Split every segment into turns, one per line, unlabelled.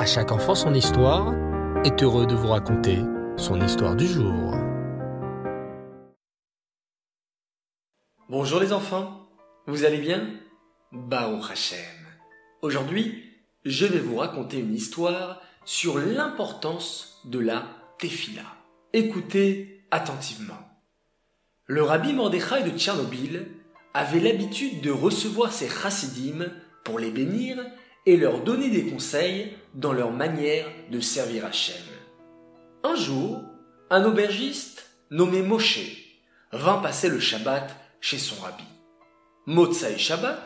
À chaque enfant son histoire est heureux de vous raconter son histoire du jour.
Bonjour les enfants, vous allez bien? Bao Hachem. Aujourd'hui, je vais vous raconter une histoire sur l'importance de la tefila. Écoutez attentivement. Le rabbi Mordechai de Tchernobyl avait l'habitude de recevoir ses chassidim pour les bénir et leur donner des conseils dans leur manière de servir Hachem. Un jour, un aubergiste nommé Moshe vint passer le Shabbat chez son rabbi. Motsai Shabbat,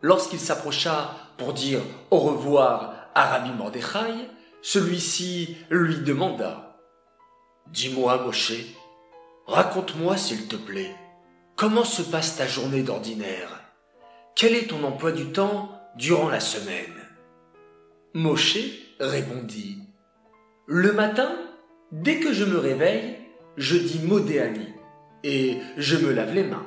lorsqu'il s'approcha pour dire au revoir à Rabbi Mordechai, celui-ci lui demanda Dis-moi, Moshe, raconte-moi s'il te plaît, comment se passe ta journée d'ordinaire? Quel est ton emploi du temps durant la semaine Moshe répondit Le matin, dès que je me réveille, je dis Modéani et je me lave les mains.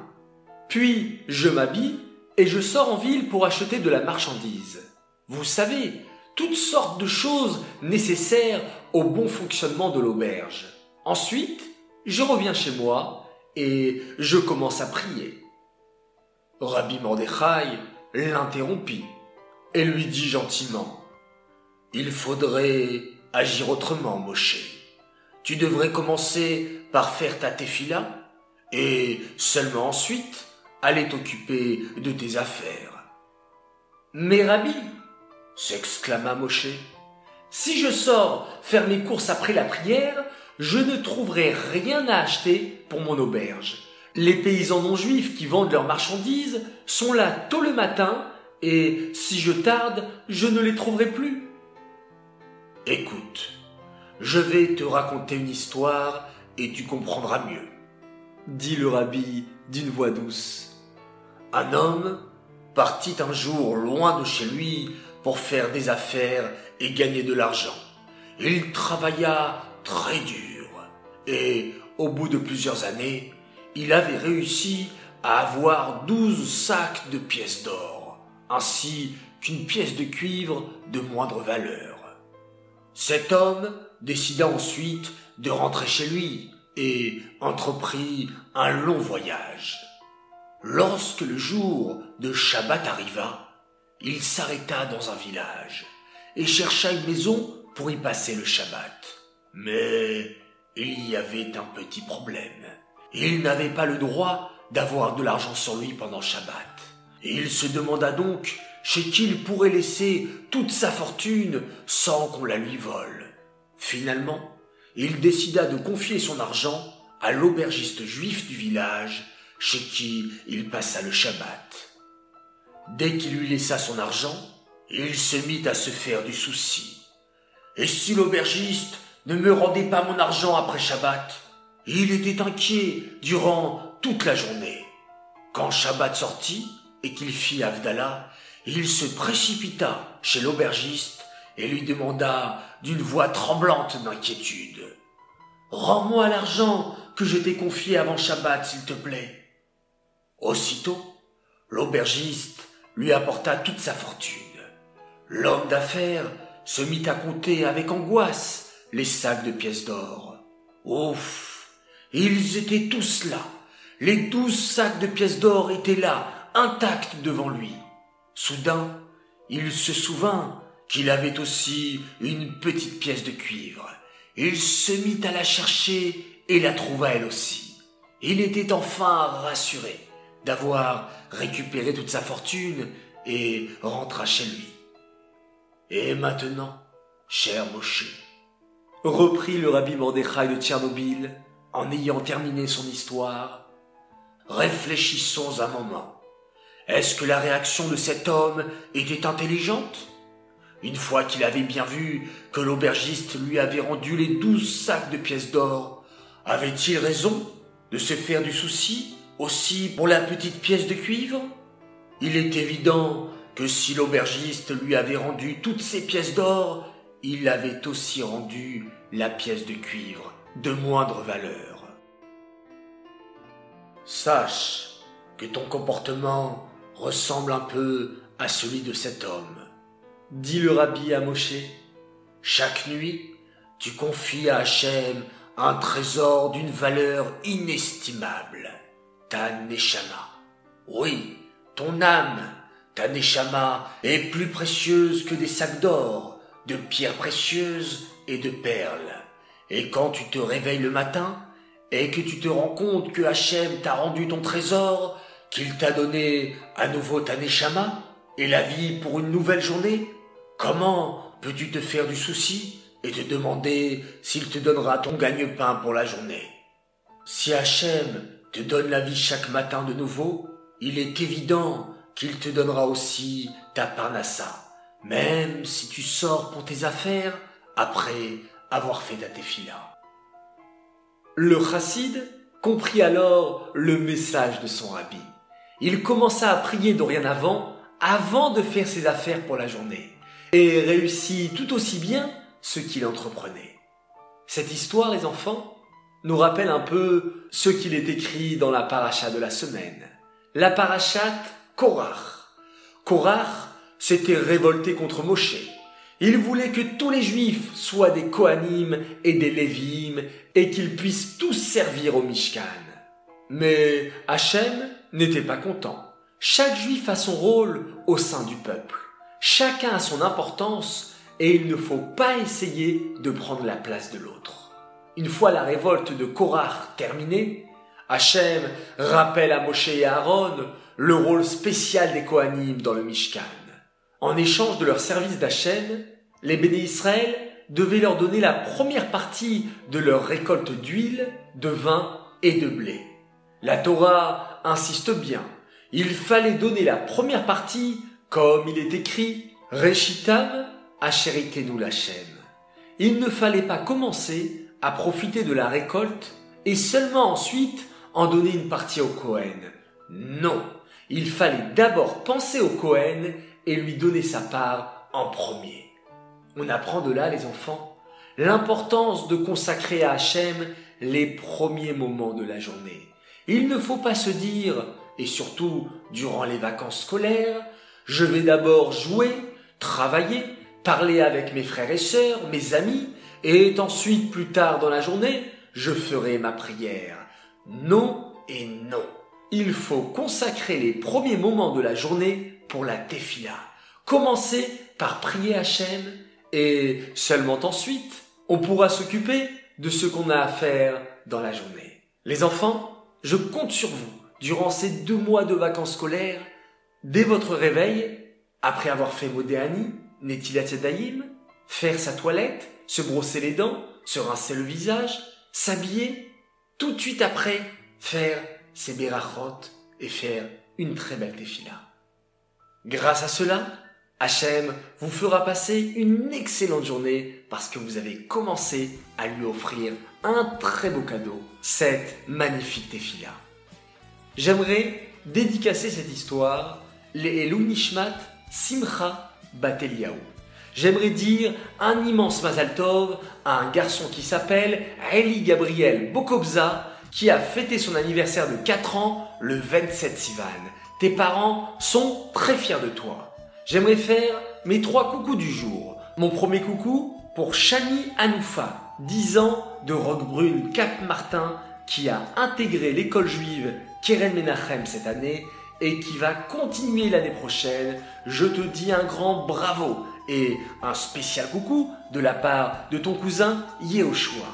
Puis je m'habille et je sors en ville pour acheter de la marchandise. Vous savez, toutes sortes de choses nécessaires au bon fonctionnement de l'auberge. Ensuite, je reviens chez moi et je commence à prier. Rabbi Mordechai l'interrompit et lui dit gentiment Il faudrait agir autrement, Moshe. Tu devrais commencer par faire ta tefila et seulement ensuite aller t'occuper de tes affaires. Mais Rabbi, s'exclama Moshe, si je sors faire mes courses après la prière, je ne trouverai rien à acheter pour mon auberge. Les paysans non juifs qui vendent leurs marchandises sont là tôt le matin et si je tarde, je ne les trouverai plus. Écoute, je vais te raconter une histoire et tu comprendras mieux, dit le rabbi d'une voix douce. Un homme partit un jour loin de chez lui pour faire des affaires et gagner de l'argent. Il travailla très dur et au bout de plusieurs années, il avait réussi à avoir douze sacs de pièces d'or, ainsi qu'une pièce de cuivre de moindre valeur. Cet homme décida ensuite de rentrer chez lui et entreprit un long voyage. Lorsque le jour de Shabbat arriva, il s'arrêta dans un village et chercha une maison pour y passer le Shabbat. Mais il y avait un petit problème. Il n'avait pas le droit d'avoir de l'argent sur lui pendant Shabbat. Il se demanda donc chez qui il pourrait laisser toute sa fortune sans qu'on la lui vole. Finalement, il décida de confier son argent à l'aubergiste juif du village chez qui il passa le Shabbat. Dès qu'il lui laissa son argent, il se mit à se faire du souci. Et si l'aubergiste ne me rendait pas mon argent après Shabbat Il était inquiet durant toute la journée. Quand Shabbat sortit et qu'il fit Avdallah, il se précipita chez l'aubergiste et lui demanda d'une voix tremblante d'inquiétude. Rends-moi l'argent que je t'ai confié avant Shabbat, s'il te plaît. Aussitôt, l'aubergiste lui apporta toute sa fortune. L'homme d'affaires se mit à compter avec angoisse les sacs de pièces d'or. Ouf Ils étaient tous là. Les douze sacs de pièces d'or étaient là, intacts devant lui. Soudain, il se souvint qu'il avait aussi une petite pièce de cuivre. Il se mit à la chercher et la trouva elle aussi. Il était enfin rassuré d'avoir récupéré toute sa fortune et rentra chez lui. Et maintenant, cher Moshe, reprit le rabbi Mordechai de Tchernobyl en ayant terminé son histoire, réfléchissons un moment. Est-ce que la réaction de cet homme était intelligente? Une fois qu'il avait bien vu que l'aubergiste lui avait rendu les douze sacs de pièces d'or, avait-il raison de se faire du souci aussi pour la petite pièce de cuivre? Il est évident que si l'aubergiste lui avait rendu toutes ces pièces d'or, il avait aussi rendu la pièce de cuivre de moindre valeur. Sache que ton comportement ressemble un peu à celui de cet homme, dit le rabbi à Moshe.
Chaque nuit, tu confies à Hachem un trésor d'une valeur inestimable, ta Neshama. Oui, ton âme, ta Neshama, est plus précieuse que des sacs d'or, de pierres précieuses et de perles. Et quand tu te réveilles le matin, et que tu te rends compte que Hachem t'a rendu ton trésor, qu'il t'a donné à nouveau ta Neshama, et la vie pour une nouvelle journée, comment peux-tu te faire du souci et te demander s'il te donnera ton gagne-pain pour la journée? Si Hachem te donne la vie chaque matin de nouveau, il est évident qu'il te donnera aussi ta parnassa, même si tu sors pour tes affaires après avoir fait ta tefila.
Le chassid comprit alors le message de son rabbi. Il commença à prier dorénavant avant de faire ses affaires pour la journée et réussit tout aussi bien ce qu'il entreprenait. Cette histoire, les enfants, nous rappelle un peu ce qu'il est écrit dans la paracha de la semaine. La parachat Korach. Korach s'était révolté contre Moshe. Il voulait que tous les juifs soient des Kohanim et des Lévim et qu'ils puissent tous servir au Mishkan. Mais Hachem n'était pas content. Chaque juif a son rôle au sein du peuple. Chacun a son importance et il ne faut pas essayer de prendre la place de l'autre. Une fois la révolte de Korach terminée, Hachem rappelle à Moshe et à Aaron le rôle spécial des Kohanim dans le Mishkan. En échange de leur service d'Hachem, les bénis Israël devaient leur donner la première partie de leur récolte d'huile, de vin et de blé. La Torah insiste bien il fallait donner la première partie, comme il est écrit, Rechitam nous Lachem. Il ne fallait pas commencer à profiter de la récolte et seulement ensuite en donner une partie au Cohen. Non, il fallait d'abord penser au Cohen et lui donner sa part en premier. On apprend de là, les enfants, l'importance de consacrer à Hachem les premiers moments de la journée. Il ne faut pas se dire et surtout durant les vacances scolaires, je vais d'abord jouer, travailler, parler avec mes frères et sœurs, mes amis, et ensuite plus tard dans la journée, je ferai ma prière. Non et non. Il faut consacrer les premiers moments de la journée pour la tefila. Commencer par prier Hachem et seulement ensuite, on pourra s'occuper de ce qu'on a à faire dans la journée. Les enfants, je compte sur vous durant ces deux mois de vacances scolaires, dès votre réveil, après avoir fait Modéani, Netilat Daïm, faire sa toilette, se brosser les dents, se rincer le visage, s'habiller, tout de suite après, faire ses berachot et faire une très belle tefila. Grâce à cela, Hachem vous fera passer une excellente journée parce que vous avez commencé à lui offrir un très beau cadeau, cette magnifique tefila. J'aimerais dédicacer cette histoire les Simcha Bateliaou. J'aimerais dire un immense Mazal Tov à un garçon qui s'appelle Eli Gabriel Bokobza qui a fêté son anniversaire de 4 ans le 27 Sivan. Tes parents sont très fiers de toi. J'aimerais faire mes trois coucous du jour. Mon premier coucou pour Shani Anoufa, 10 ans de Roquebrune Cap Martin qui a intégré l'école juive Keren Menachem cette année et qui va continuer l'année prochaine, je te dis un grand bravo et un spécial coucou de la part de ton cousin Yehoshua.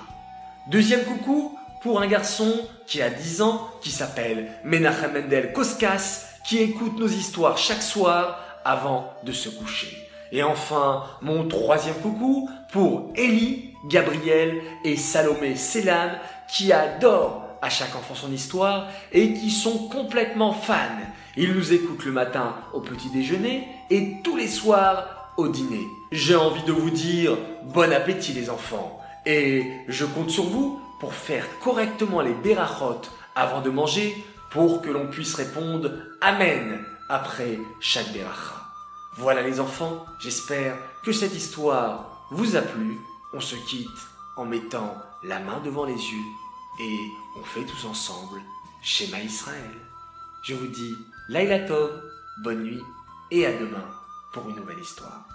Deuxième coucou pour un garçon qui a 10 ans, qui s'appelle Menachem Mendel Koskas, qui écoute nos histoires chaque soir avant de se coucher. Et enfin, mon troisième coucou pour Ellie, Gabriel et Salomé Selam, qui adorent à chaque enfant son histoire et qui sont complètement fans. Ils nous écoutent le matin au petit déjeuner et tous les soirs au dîner. J'ai envie de vous dire bon appétit les enfants et je compte sur vous pour faire correctement les berachot avant de manger pour que l'on puisse répondre Amen après chaque beracha. Voilà les enfants, j'espère que cette histoire vous a plu. On se quitte en mettant la main devant les yeux et on fait tous ensemble Shema Israël. Je vous dis Laila Tov, bonne nuit et à demain pour une nouvelle histoire.